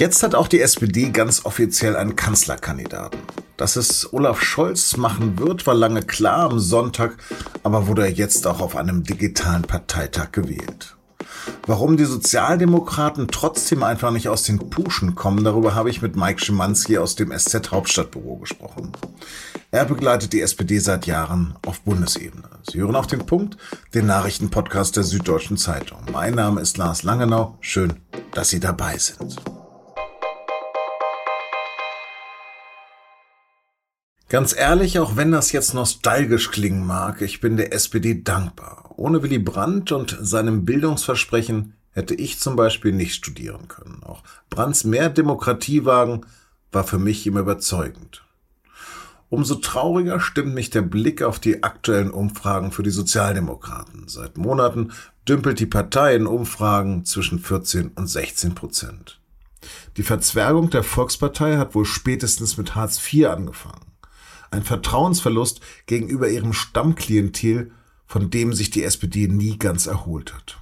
Jetzt hat auch die SPD ganz offiziell einen Kanzlerkandidaten. Dass es Olaf Scholz machen wird, war lange klar am Sonntag, aber wurde er jetzt auch auf einem digitalen Parteitag gewählt. Warum die Sozialdemokraten trotzdem einfach nicht aus den Puschen kommen, darüber habe ich mit Mike Schimanski aus dem SZ Hauptstadtbüro gesprochen. Er begleitet die SPD seit Jahren auf Bundesebene. Sie hören auf den Punkt, den Nachrichtenpodcast der Süddeutschen Zeitung. Mein Name ist Lars Langenau. Schön, dass Sie dabei sind. Ganz ehrlich, auch wenn das jetzt nostalgisch klingen mag, ich bin der SPD dankbar. Ohne Willy Brandt und seinem Bildungsversprechen hätte ich zum Beispiel nicht studieren können. Auch Brandts mehr Demokratiewagen war für mich immer überzeugend. Umso trauriger stimmt mich der Blick auf die aktuellen Umfragen für die Sozialdemokraten. Seit Monaten dümpelt die Partei in Umfragen zwischen 14 und 16 Prozent. Die Verzwergung der Volkspartei hat wohl spätestens mit Hartz IV angefangen ein Vertrauensverlust gegenüber ihrem Stammklientel, von dem sich die SPD nie ganz erholt hat.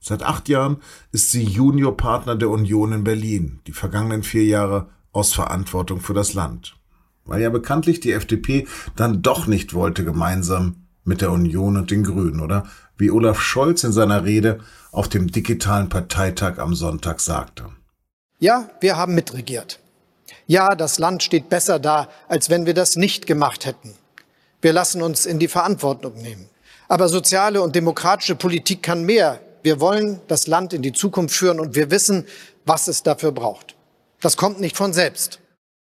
Seit acht Jahren ist sie Juniorpartner der Union in Berlin, die vergangenen vier Jahre aus Verantwortung für das Land. Weil ja bekanntlich die FDP dann doch nicht wollte gemeinsam mit der Union und den Grünen, oder wie Olaf Scholz in seiner Rede auf dem digitalen Parteitag am Sonntag sagte. Ja, wir haben mitregiert. Ja, das Land steht besser da, als wenn wir das nicht gemacht hätten. Wir lassen uns in die Verantwortung nehmen. Aber soziale und demokratische Politik kann mehr. Wir wollen das Land in die Zukunft führen und wir wissen, was es dafür braucht. Das kommt nicht von selbst.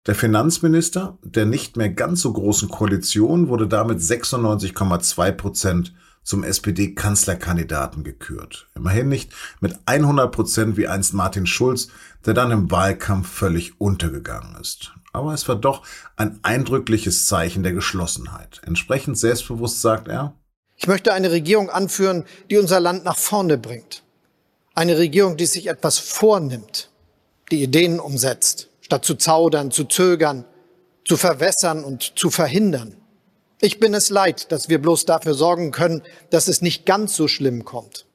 Der Finanzminister der nicht mehr ganz so großen Koalition wurde damit 96,2 Prozent zum SPD-Kanzlerkandidaten gekürt. Immerhin nicht mit 100 Prozent wie einst Martin Schulz, der dann im Wahlkampf völlig untergegangen ist. Aber es war doch ein eindrückliches Zeichen der Geschlossenheit. Entsprechend selbstbewusst sagt er, ich möchte eine Regierung anführen, die unser Land nach vorne bringt. Eine Regierung, die sich etwas vornimmt, die Ideen umsetzt, statt zu zaudern, zu zögern, zu verwässern und zu verhindern. Ich bin es leid, dass wir bloß dafür sorgen können, dass es nicht ganz so schlimm kommt.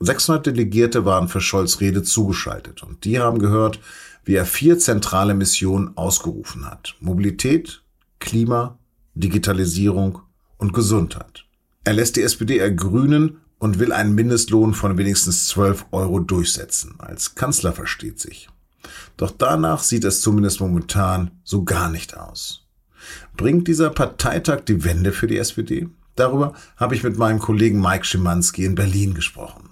600 Delegierte waren für Scholz Rede zugeschaltet und die haben gehört, wie er vier zentrale Missionen ausgerufen hat. Mobilität, Klima, Digitalisierung und Gesundheit. Er lässt die SPD ergrünen und will einen Mindestlohn von wenigstens 12 Euro durchsetzen. Als Kanzler versteht sich. Doch danach sieht es zumindest momentan so gar nicht aus. Bringt dieser Parteitag die Wende für die SPD? Darüber habe ich mit meinem Kollegen Mike Schimanski in Berlin gesprochen.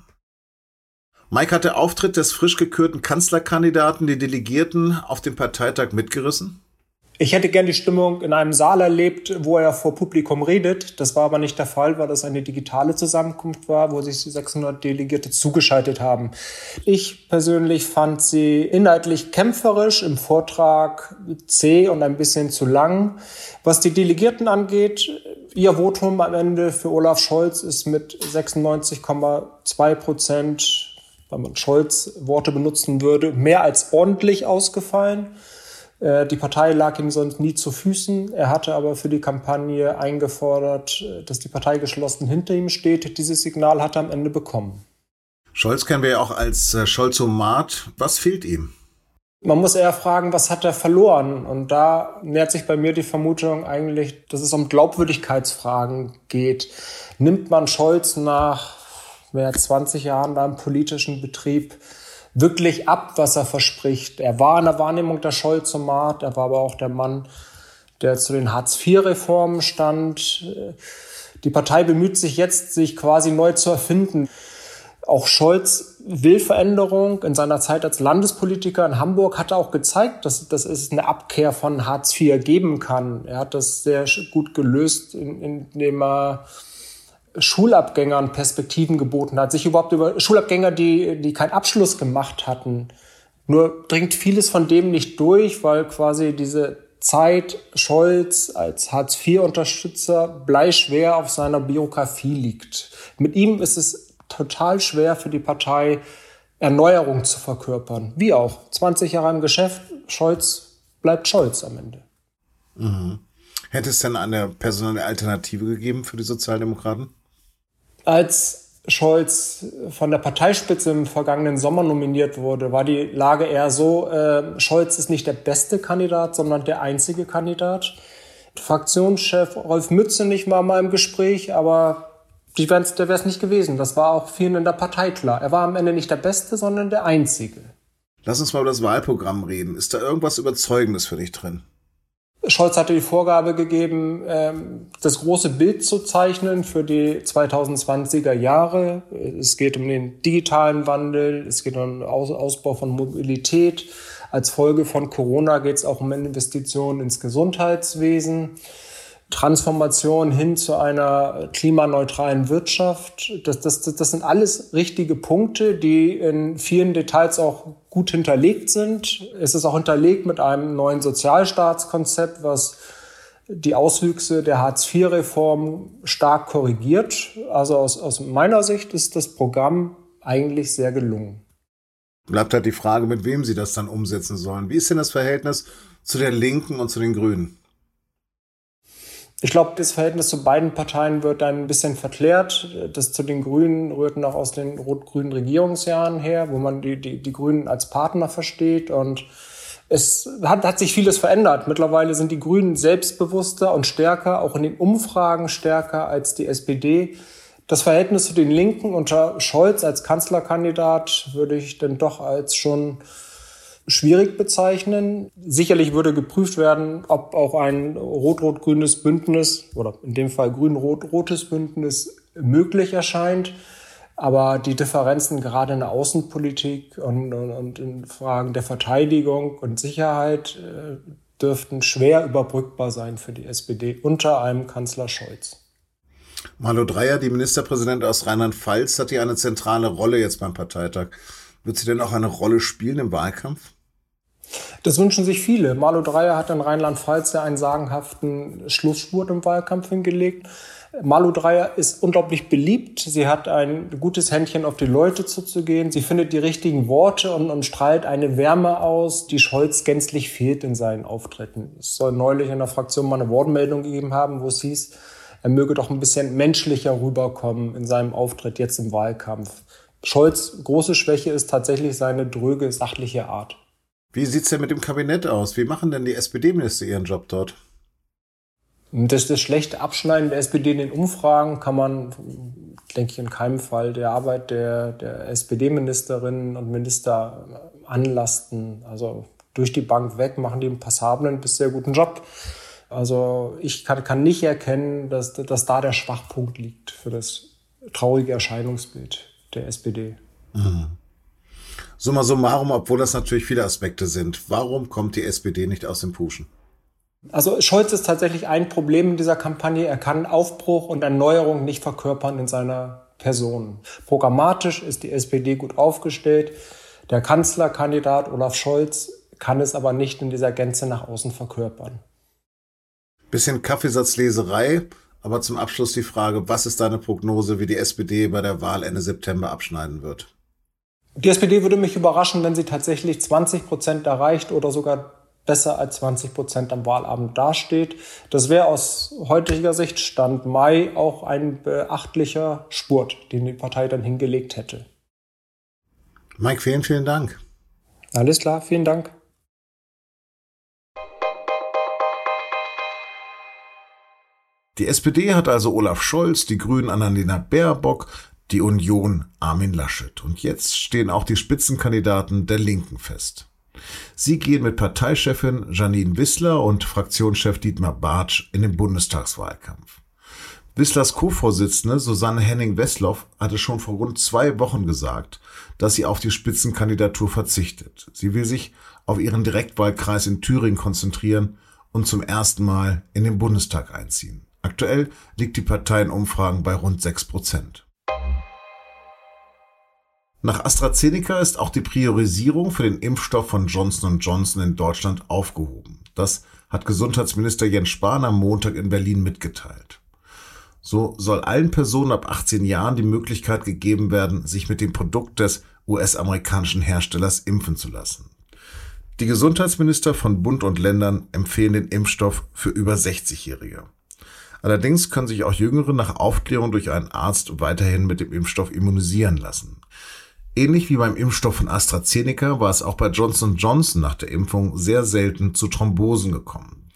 Mike hat der Auftritt des frisch gekürten Kanzlerkandidaten die Delegierten auf dem Parteitag mitgerissen? Ich hätte gern die Stimmung in einem Saal erlebt, wo er vor Publikum redet. Das war aber nicht der Fall, weil das eine digitale Zusammenkunft war, wo sich die 600 Delegierte zugeschaltet haben. Ich persönlich fand sie inhaltlich kämpferisch, im Vortrag zäh und ein bisschen zu lang. Was die Delegierten angeht, ihr Votum am Ende für Olaf Scholz ist mit 96,2 Prozent, wenn man Scholz Worte benutzen würde, mehr als ordentlich ausgefallen. Äh, die Partei lag ihm sonst nie zu Füßen. Er hatte aber für die Kampagne eingefordert, äh, dass die Partei geschlossen hinter ihm steht. Dieses Signal hat er am Ende bekommen. Scholz kennen wir ja auch als äh, Scholzomat. Was fehlt ihm? Man muss eher fragen, was hat er verloren? Und da nähert sich bei mir die Vermutung eigentlich, dass es um Glaubwürdigkeitsfragen geht. Nimmt man Scholz nach mehr als 20 Jahren da im politischen Betrieb wirklich ab, was er verspricht. Er war in der Wahrnehmung der Scholzomat, er war aber auch der Mann, der zu den Hartz-IV-Reformen stand. Die Partei bemüht sich jetzt, sich quasi neu zu erfinden. Auch Scholz will Veränderung. In seiner Zeit als Landespolitiker in Hamburg hat er auch gezeigt, dass, dass es eine Abkehr von Hartz IV geben kann. Er hat das sehr gut gelöst, indem er Schulabgängern Perspektiven geboten hat, sich überhaupt über Schulabgänger, die, die keinen Abschluss gemacht hatten. Nur dringt vieles von dem nicht durch, weil quasi diese Zeit Scholz als Hartz-IV-Unterstützer bleischwer auf seiner Biografie liegt. Mit ihm ist es total schwer für die Partei, Erneuerung zu verkörpern. Wie auch. 20 Jahre im Geschäft, Scholz bleibt Scholz am Ende. Mhm. Hätte es denn eine personelle Alternative gegeben für die Sozialdemokraten? Als Scholz von der Parteispitze im vergangenen Sommer nominiert wurde, war die Lage eher so, äh, Scholz ist nicht der beste Kandidat, sondern der einzige Kandidat. Fraktionschef Rolf Mützenich war mal im Gespräch, aber die der wäre es nicht gewesen. Das war auch vielen in der Partei klar. Er war am Ende nicht der Beste, sondern der Einzige. Lass uns mal über das Wahlprogramm reden. Ist da irgendwas Überzeugendes für dich drin? Scholz hatte die Vorgabe gegeben, ähm, das große Bild zu zeichnen für die 2020er Jahre. Es geht um den digitalen Wandel, es geht um den Ausbau von Mobilität. Als Folge von Corona geht es auch um Investitionen ins Gesundheitswesen. Transformation hin zu einer klimaneutralen Wirtschaft. Das, das, das sind alles richtige Punkte, die in vielen Details auch gut hinterlegt sind. Es ist auch hinterlegt mit einem neuen Sozialstaatskonzept, was die Auswüchse der Hartz-IV-Reform stark korrigiert. Also aus, aus meiner Sicht ist das Programm eigentlich sehr gelungen. Bleibt halt die Frage, mit wem Sie das dann umsetzen sollen. Wie ist denn das Verhältnis zu der Linken und zu den Grünen? Ich glaube, das Verhältnis zu beiden Parteien wird dann ein bisschen verklärt. Das zu den Grünen rührt noch aus den rot-grünen Regierungsjahren her, wo man die, die, die Grünen als Partner versteht. Und es hat, hat sich vieles verändert. Mittlerweile sind die Grünen selbstbewusster und stärker, auch in den Umfragen stärker als die SPD. Das Verhältnis zu den Linken unter Scholz als Kanzlerkandidat würde ich denn doch als schon schwierig bezeichnen. Sicherlich würde geprüft werden, ob auch ein rot-rot-grünes Bündnis oder in dem Fall grün-rot-rotes Bündnis möglich erscheint. Aber die Differenzen gerade in der Außenpolitik und, und, und in Fragen der Verteidigung und Sicherheit äh, dürften schwer überbrückbar sein für die SPD unter einem Kanzler Scholz. Malu Dreyer, die Ministerpräsidentin aus Rheinland-Pfalz, hat hier eine zentrale Rolle jetzt beim Parteitag. Wird sie denn auch eine Rolle spielen im Wahlkampf? Das wünschen sich viele. Malu Dreyer hat in Rheinland-Pfalz ja einen sagenhaften Schlussspurt im Wahlkampf hingelegt. Malu Dreyer ist unglaublich beliebt. Sie hat ein gutes Händchen, auf die Leute zuzugehen. Sie findet die richtigen Worte und, und strahlt eine Wärme aus, die Scholz gänzlich fehlt in seinen Auftritten. Es soll neulich in der Fraktion mal eine Wortmeldung gegeben haben, wo es hieß, er möge doch ein bisschen menschlicher rüberkommen in seinem Auftritt jetzt im Wahlkampf. Scholz große Schwäche ist tatsächlich seine dröge, sachliche Art. Wie sieht's denn mit dem Kabinett aus? Wie machen denn die SPD-Minister ihren Job dort? Das, das schlechte Abschneiden der SPD in den Umfragen kann man, denke ich, in keinem Fall der Arbeit der, der SPD-Ministerinnen und Minister anlasten. Also durch die Bank weg machen die einen passablen bis sehr guten Job. Also ich kann, kann nicht erkennen, dass, dass da der Schwachpunkt liegt für das traurige Erscheinungsbild der SPD. Mhm. Summa summarum, obwohl das natürlich viele Aspekte sind, warum kommt die SPD nicht aus dem Puschen? Also Scholz ist tatsächlich ein Problem in dieser Kampagne. Er kann Aufbruch und Erneuerung nicht verkörpern in seiner Person. Programmatisch ist die SPD gut aufgestellt. Der Kanzlerkandidat Olaf Scholz kann es aber nicht in dieser Gänze nach außen verkörpern. Bisschen Kaffeesatzleserei. Aber zum Abschluss die Frage, was ist deine Prognose, wie die SPD bei der Wahl Ende September abschneiden wird? Die SPD würde mich überraschen, wenn sie tatsächlich 20 Prozent erreicht oder sogar besser als 20 Prozent am Wahlabend dasteht. Das wäre aus heutiger Sicht Stand Mai auch ein beachtlicher Spurt, den die Partei dann hingelegt hätte. Mike, vielen, vielen Dank. Alles klar, vielen Dank. Die SPD hat also Olaf Scholz, die Grünen Annalena Baerbock, die Union Armin Laschet. Und jetzt stehen auch die Spitzenkandidaten der Linken fest. Sie gehen mit Parteichefin Janine Wissler und Fraktionschef Dietmar Bartsch in den Bundestagswahlkampf. Wisslers Co-Vorsitzende Susanne Henning-Westloff hatte schon vor rund zwei Wochen gesagt, dass sie auf die Spitzenkandidatur verzichtet. Sie will sich auf ihren Direktwahlkreis in Thüringen konzentrieren und zum ersten Mal in den Bundestag einziehen. Aktuell liegt die Partei in Umfragen bei rund 6 Prozent. Nach AstraZeneca ist auch die Priorisierung für den Impfstoff von Johnson Johnson in Deutschland aufgehoben. Das hat Gesundheitsminister Jens Spahn am Montag in Berlin mitgeteilt. So soll allen Personen ab 18 Jahren die Möglichkeit gegeben werden, sich mit dem Produkt des US-amerikanischen Herstellers impfen zu lassen. Die Gesundheitsminister von Bund und Ländern empfehlen den Impfstoff für über 60-Jährige. Allerdings können sich auch Jüngere nach Aufklärung durch einen Arzt weiterhin mit dem Impfstoff immunisieren lassen. Ähnlich wie beim Impfstoff von AstraZeneca war es auch bei Johnson Johnson nach der Impfung sehr selten zu Thrombosen gekommen.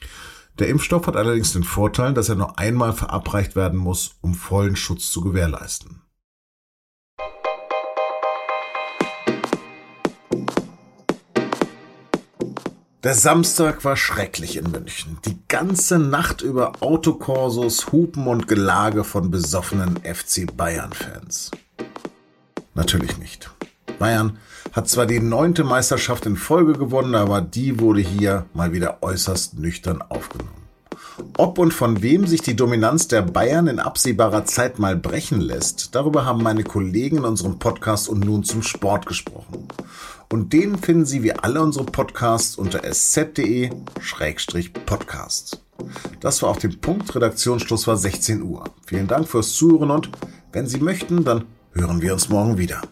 Der Impfstoff hat allerdings den Vorteil, dass er nur einmal verabreicht werden muss, um vollen Schutz zu gewährleisten. Der Samstag war schrecklich in München. Die ganze Nacht über Autokorsos, Hupen und Gelage von besoffenen FC Bayern-Fans. Natürlich nicht. Bayern hat zwar die neunte Meisterschaft in Folge gewonnen, aber die wurde hier mal wieder äußerst nüchtern aufgenommen. Ob und von wem sich die Dominanz der Bayern in absehbarer Zeit mal brechen lässt, darüber haben meine Kollegen in unserem Podcast und nun zum Sport gesprochen. Und den finden Sie wie alle unsere Podcasts unter sz.de-podcasts. Das war auch der Punkt. Redaktionsschluss war 16 Uhr. Vielen Dank fürs Zuhören und wenn Sie möchten, dann hören wir uns morgen wieder.